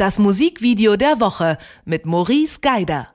Das Musikvideo der Woche mit Maurice Geider.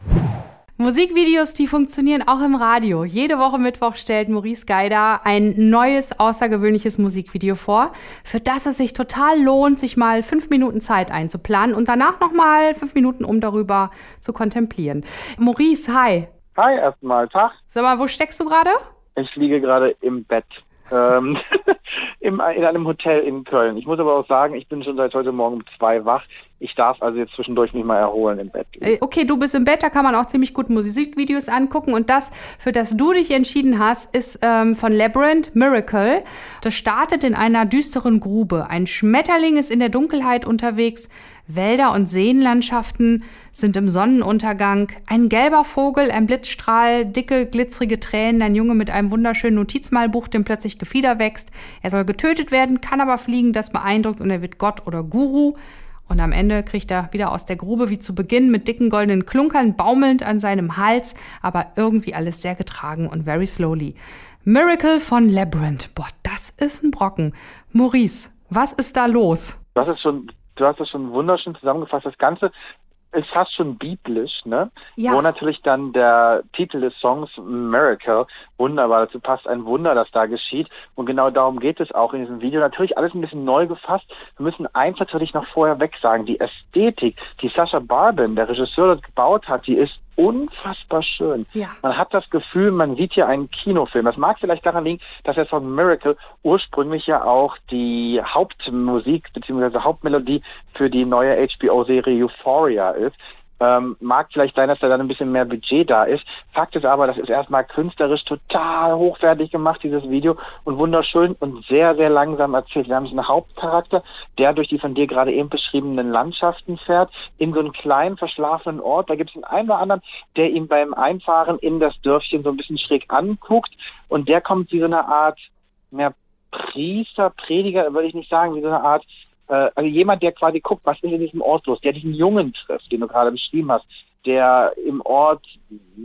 Musikvideos, die funktionieren auch im Radio. Jede Woche Mittwoch stellt Maurice Geider ein neues, außergewöhnliches Musikvideo vor, für das es sich total lohnt, sich mal fünf Minuten Zeit einzuplanen und danach nochmal fünf Minuten, um darüber zu kontemplieren. Maurice, hi. Hi, erstmal. Tag. Sag mal, wo steckst du gerade? Ich liege gerade im Bett. Ähm, in einem Hotel in Köln. Ich muss aber auch sagen, ich bin schon seit heute Morgen um zwei wach. Ich darf also jetzt zwischendurch mich mal erholen im Bett. Äh, okay, du bist im Bett, da kann man auch ziemlich gut Musikvideos angucken. Und das, für das du dich entschieden hast, ist ähm, von Labyrinth Miracle. Das startet in einer düsteren Grube. Ein Schmetterling ist in der Dunkelheit unterwegs. Wälder und Seenlandschaften sind im Sonnenuntergang. Ein gelber Vogel, ein Blitzstrahl, dicke, glitzerige Tränen, ein Junge mit einem wunderschönen Notizmalbuch, dem plötzlich Gefieder wächst. Er soll getötet werden, kann aber fliegen, das beeindruckt und er wird Gott oder Guru. Und am Ende kriegt er wieder aus der Grube wie zu Beginn mit dicken goldenen Klunkern baumelnd an seinem Hals, aber irgendwie alles sehr getragen und very slowly. Miracle von Labyrinth. Boah, das ist ein Brocken. Maurice, was ist da los? Das ist schon, du hast das schon wunderschön zusammengefasst. Das Ganze ist fast schon biblisch, ne? Ja. Wo natürlich dann der Titel des Songs Miracle wunderbar dazu passt, ein Wunder, das da geschieht. Und genau darum geht es auch in diesem Video. Natürlich alles ein bisschen neu gefasst. Wir müssen eins natürlich noch vorher weg sagen. Die Ästhetik, die Sascha Barbin, der Regisseur, das gebaut hat, die ist unfassbar schön. Ja. Man hat das Gefühl, man sieht hier einen Kinofilm. Das mag vielleicht daran liegen, dass der Song Miracle ursprünglich ja auch die Hauptmusik bzw. Hauptmelodie für die neue HBO-Serie Euphoria ist. Ähm, mag vielleicht sein, dass da dann ein bisschen mehr Budget da ist. Fakt ist aber, das ist erstmal künstlerisch total hochwertig gemacht, dieses Video, und wunderschön und sehr, sehr langsam erzählt. Wir haben einen Hauptcharakter, der durch die von dir gerade eben beschriebenen Landschaften fährt, in so einen kleinen, verschlafenen Ort. Da gibt es einen, einen oder anderen, der ihn beim Einfahren in das Dörfchen so ein bisschen schräg anguckt und der kommt wie so eine Art, mehr Priester, Prediger, würde ich nicht sagen, wie so eine Art äh, also jemand, der quasi guckt, was ist in diesem Ort los, der diesen Jungen trifft, den du gerade beschrieben hast, der im Ort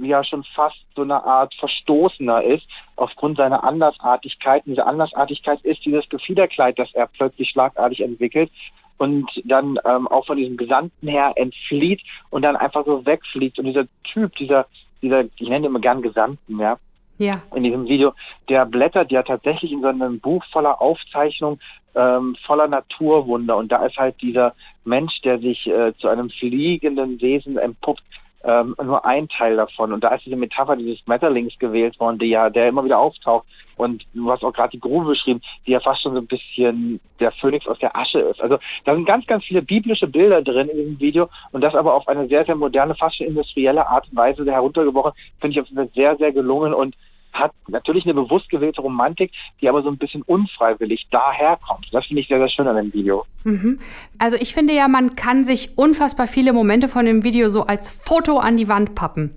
ja schon fast so eine Art Verstoßener ist, aufgrund seiner Andersartigkeit. Und diese Andersartigkeit ist dieses Gefiederkleid, das er plötzlich schlagartig entwickelt und dann ähm, auch von diesem Gesandten her entflieht und dann einfach so wegfliegt. Und dieser Typ, dieser, dieser, ich nenne ihn immer gern Gesandten, ja, ja. in diesem Video, der blättert ja tatsächlich in so einem Buch voller Aufzeichnungen, ähm, voller Naturwunder. Und da ist halt dieser Mensch, der sich äh, zu einem fliegenden Wesen entpuppt, ähm, nur ein Teil davon. Und da ist diese Metapher dieses Schmetterlings gewählt worden, die ja, der immer wieder auftaucht. Und du hast auch gerade die Grube beschrieben, die ja fast schon so ein bisschen der Phönix aus der Asche ist. Also da sind ganz, ganz viele biblische Bilder drin in diesem Video und das aber auf eine sehr, sehr moderne, fast schon industrielle Art und Weise heruntergebrochen, finde ich sehr, sehr gelungen und hat natürlich eine bewusst gewählte Romantik, die aber so ein bisschen unfreiwillig daherkommt. Das finde ich sehr, sehr schön an dem Video. Mhm. Also ich finde ja, man kann sich unfassbar viele Momente von dem Video so als Foto an die Wand pappen.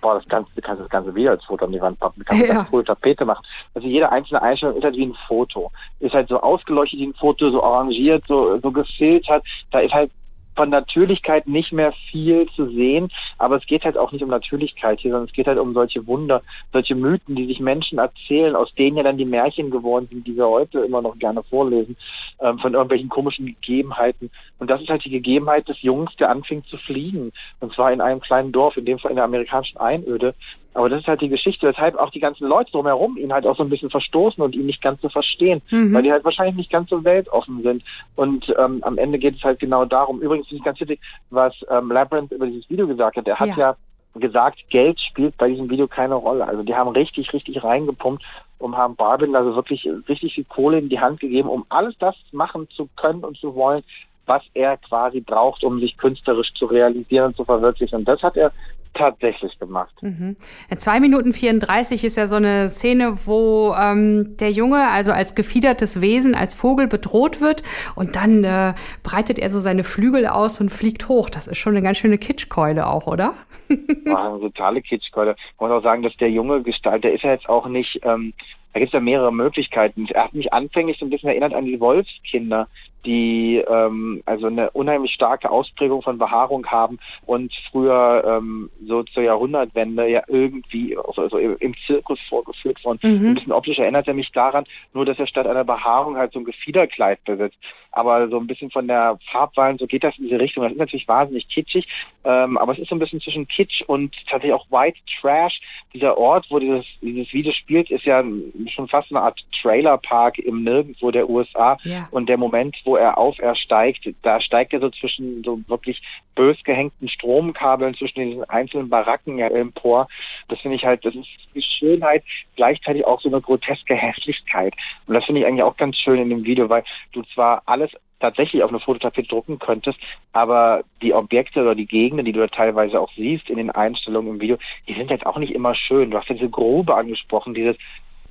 Boah, das kannst, du kannst das ganze Video als Foto an die Wand pappen. Du kannst ja. eine coole Tapete machen. Also jede einzelne Einstellung ist halt wie ein Foto. Ist halt so ausgeleuchtet wie ein Foto, so arrangiert, so, so gefiltert. Da ist halt von Natürlichkeit nicht mehr viel zu sehen, aber es geht halt auch nicht um Natürlichkeit hier, sondern es geht halt um solche Wunder, solche Mythen, die sich Menschen erzählen, aus denen ja dann die Märchen geworden sind, die wir heute immer noch gerne vorlesen, ähm, von irgendwelchen komischen Gegebenheiten. Und das ist halt die Gegebenheit des Jungs, der anfing zu fliegen. Und zwar in einem kleinen Dorf, in dem Fall in der amerikanischen Einöde. Aber das ist halt die Geschichte, weshalb auch die ganzen Leute drumherum ihn halt auch so ein bisschen verstoßen und ihn nicht ganz so verstehen, mhm. weil die halt wahrscheinlich nicht ganz so weltoffen sind. Und ähm, am Ende geht es halt genau darum. Übrigens finde ich ganz wichtig, was ähm, Labyrinth über dieses Video gesagt hat. Er hat ja, ja gesagt, Geld spielt bei diesem Video keine Rolle. Also die haben richtig, richtig reingepumpt und haben Barbin also wirklich richtig viel Kohle in die Hand gegeben, um alles das machen zu können und zu wollen, was er quasi braucht, um sich künstlerisch zu realisieren und zu verwirklichen. Und das hat er tatsächlich gemacht. Mhm. 2 Minuten 34 ist ja so eine Szene, wo ähm, der Junge also als gefiedertes Wesen, als Vogel bedroht wird und dann äh, breitet er so seine Flügel aus und fliegt hoch. Das ist schon eine ganz schöne Kitschkeule auch, oder? Ja, eine totale Kitschkeule. Man muss auch sagen, dass der junge Gestalt, der ist ja jetzt auch nicht, ähm, da gibt es ja mehrere Möglichkeiten. Er hat mich anfänglich so ein bisschen erinnert an die Wolfskinder, die ähm, also eine unheimlich starke Ausprägung von Behaarung haben und früher ähm, so zur Jahrhundertwende ja irgendwie also, also im Zirkus vorgeführt worden. Mhm. Ein bisschen optisch erinnert er mich daran, nur dass er statt einer Behaarung halt so ein Gefiederkleid besitzt. Aber so ein bisschen von der Farbwahl, so geht das in diese Richtung. Das ist natürlich wahnsinnig kitschig, ähm, aber es ist so ein bisschen zwischen Kitsch und tatsächlich auch White Trash. Dieser Ort, wo dieses, dieses Video spielt, ist ja schon fast eine Art Trailerpark im Nirgendwo der USA. Ja. Und der Moment, wo er auf, er steigt, da steigt er so zwischen so wirklich bös gehängten Stromkabeln zwischen diesen einzelnen Baracken ja empor. Das finde ich halt, das ist die Schönheit, gleichzeitig auch so eine groteske Hässlichkeit. Und das finde ich eigentlich auch ganz schön in dem Video, weil du zwar alles tatsächlich auf eine Fototapete drucken könntest, aber die Objekte oder die Gegenden, die du da teilweise auch siehst in den Einstellungen im Video, die sind jetzt auch nicht immer schön. Du hast diese Grube angesprochen, dieses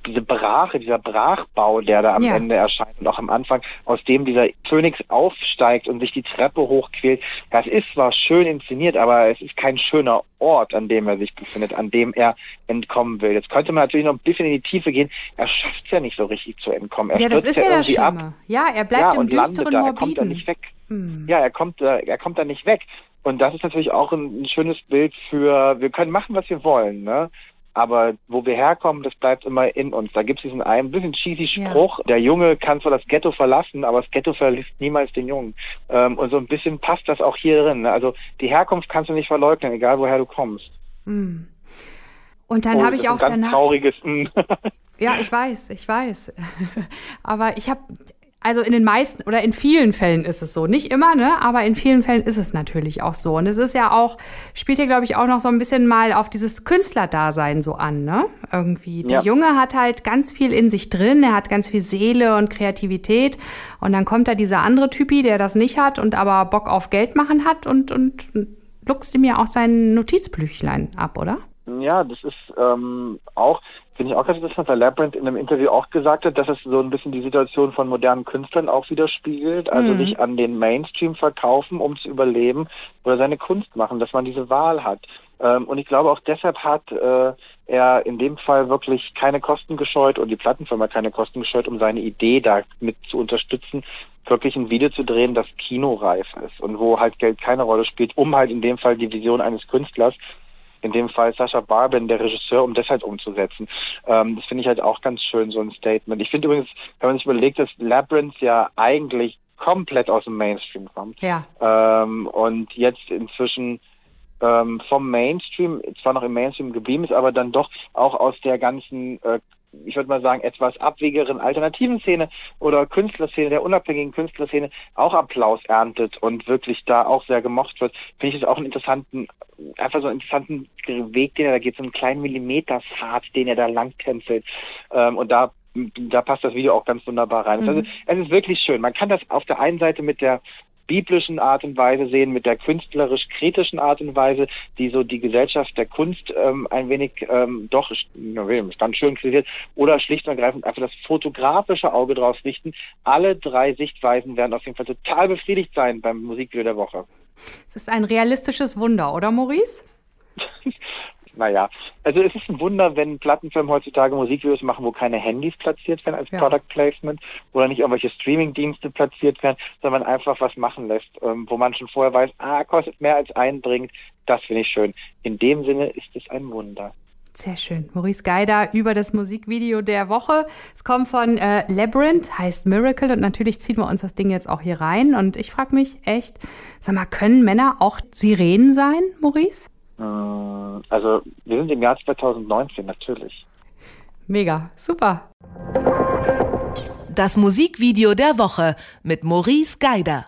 diese Brache, dieser Brachbau, der da am ja. Ende erscheint und auch am Anfang, aus dem dieser Phönix aufsteigt und sich die Treppe hochquält, das ist zwar schön inszeniert, aber es ist kein schöner Ort, an dem er sich befindet, an dem er entkommen will. Jetzt könnte man natürlich noch ein bisschen in die Tiefe gehen. Er schafft es ja nicht so richtig zu entkommen. Er ja, das ist ja, ja irgendwie ab. Ja, er bleibt ja, im und düsteren da. Er kommt da nicht weg. Hm. Ja, er kommt, äh, er kommt da nicht weg. Und das ist natürlich auch ein, ein, schönes Bild für, wir können machen, was wir wollen. Ne? Aber wo wir herkommen, das bleibt immer in uns. Da gibt es diesen einen bisschen cheesy Spruch, ja. der Junge kann zwar das Ghetto verlassen, aber das Ghetto verlässt niemals den Jungen. Ähm, und so ein bisschen passt das auch hier drin. Ne? Also die Herkunft kannst du nicht verleugnen, egal woher du kommst. Hm. Und dann oh, habe ich auch danach... Trauriges, hm. ja, ich weiß, ich weiß. aber ich habe also in den meisten oder in vielen Fällen ist es so. Nicht immer, ne? Aber in vielen Fällen ist es natürlich auch so. Und es ist ja auch, spielt ja, glaube ich, auch noch so ein bisschen mal auf dieses Künstlerdasein so an, ne? Irgendwie. Der ja. Junge hat halt ganz viel in sich drin, er hat ganz viel Seele und Kreativität. Und dann kommt da dieser andere Typi, der das nicht hat und aber Bock auf Geld machen hat und, und luchst ihm ja auch sein Notizblüchlein ab, oder? Ja, das ist ähm, auch, finde ich auch ganz interessant, weil Labyrinth in einem Interview auch gesagt hat, dass es so ein bisschen die Situation von modernen Künstlern auch widerspiegelt, also mhm. nicht an den Mainstream verkaufen, um zu überleben oder seine Kunst machen, dass man diese Wahl hat. Ähm, und ich glaube auch deshalb hat äh, er in dem Fall wirklich keine Kosten gescheut und die Plattenfirma keine Kosten gescheut, um seine Idee da mit zu unterstützen, wirklich ein Video zu drehen, das kinoreif ist und wo halt Geld keine Rolle spielt, um halt in dem Fall die Vision eines Künstlers in dem Fall Sascha Barben, der Regisseur, um das halt umzusetzen. Ähm, das finde ich halt auch ganz schön, so ein Statement. Ich finde übrigens, wenn man sich überlegt, dass Labyrinth ja eigentlich komplett aus dem Mainstream kommt. Ja. Ähm, und jetzt inzwischen ähm, vom Mainstream, zwar noch im Mainstream geblieben ist, aber dann doch auch aus der ganzen äh, ich würde mal sagen, etwas abwegeren alternativen Szene oder Künstlerszene, der unabhängigen Künstlerszene auch Applaus erntet und wirklich da auch sehr gemocht wird, finde ich das auch einen interessanten, einfach so einen interessanten Weg, den er da geht, so einen kleinen Millimeterpfad, den er da langtänzelt. Ähm, und da da passt das Video auch ganz wunderbar rein. Mhm. Also es ist wirklich schön. Man kann das auf der einen Seite mit der biblischen Art und Weise sehen, mit der künstlerisch-kritischen Art und Weise, die so die Gesellschaft der Kunst ähm, ein wenig ähm, doch ganz schön kritisiert, oder schlicht und ergreifend einfach das fotografische Auge drauf richten. Alle drei Sichtweisen werden auf jeden Fall total befriedigt sein beim Musikvideo der Woche. Es ist ein realistisches Wunder, oder Maurice? naja, also es ist ein Wunder, wenn Plattenfirmen heutzutage Musikvideos machen, wo keine Handys platziert werden als ja. Product Placement oder nicht irgendwelche Streaming-Dienste platziert werden, sondern einfach was machen lässt, ähm, wo man schon vorher weiß, ah, kostet mehr als einbringt. Das finde ich schön. In dem Sinne ist es ein Wunder. Sehr schön. Maurice Geider über das Musikvideo der Woche. Es kommt von äh, Labyrinth, heißt Miracle und natürlich ziehen wir uns das Ding jetzt auch hier rein. Und ich frage mich echt, sag mal, können Männer auch Sirenen sein, Maurice? Äh, also wir sind im Jahr 2019 natürlich. Mega, super. Das Musikvideo der Woche mit Maurice Geider.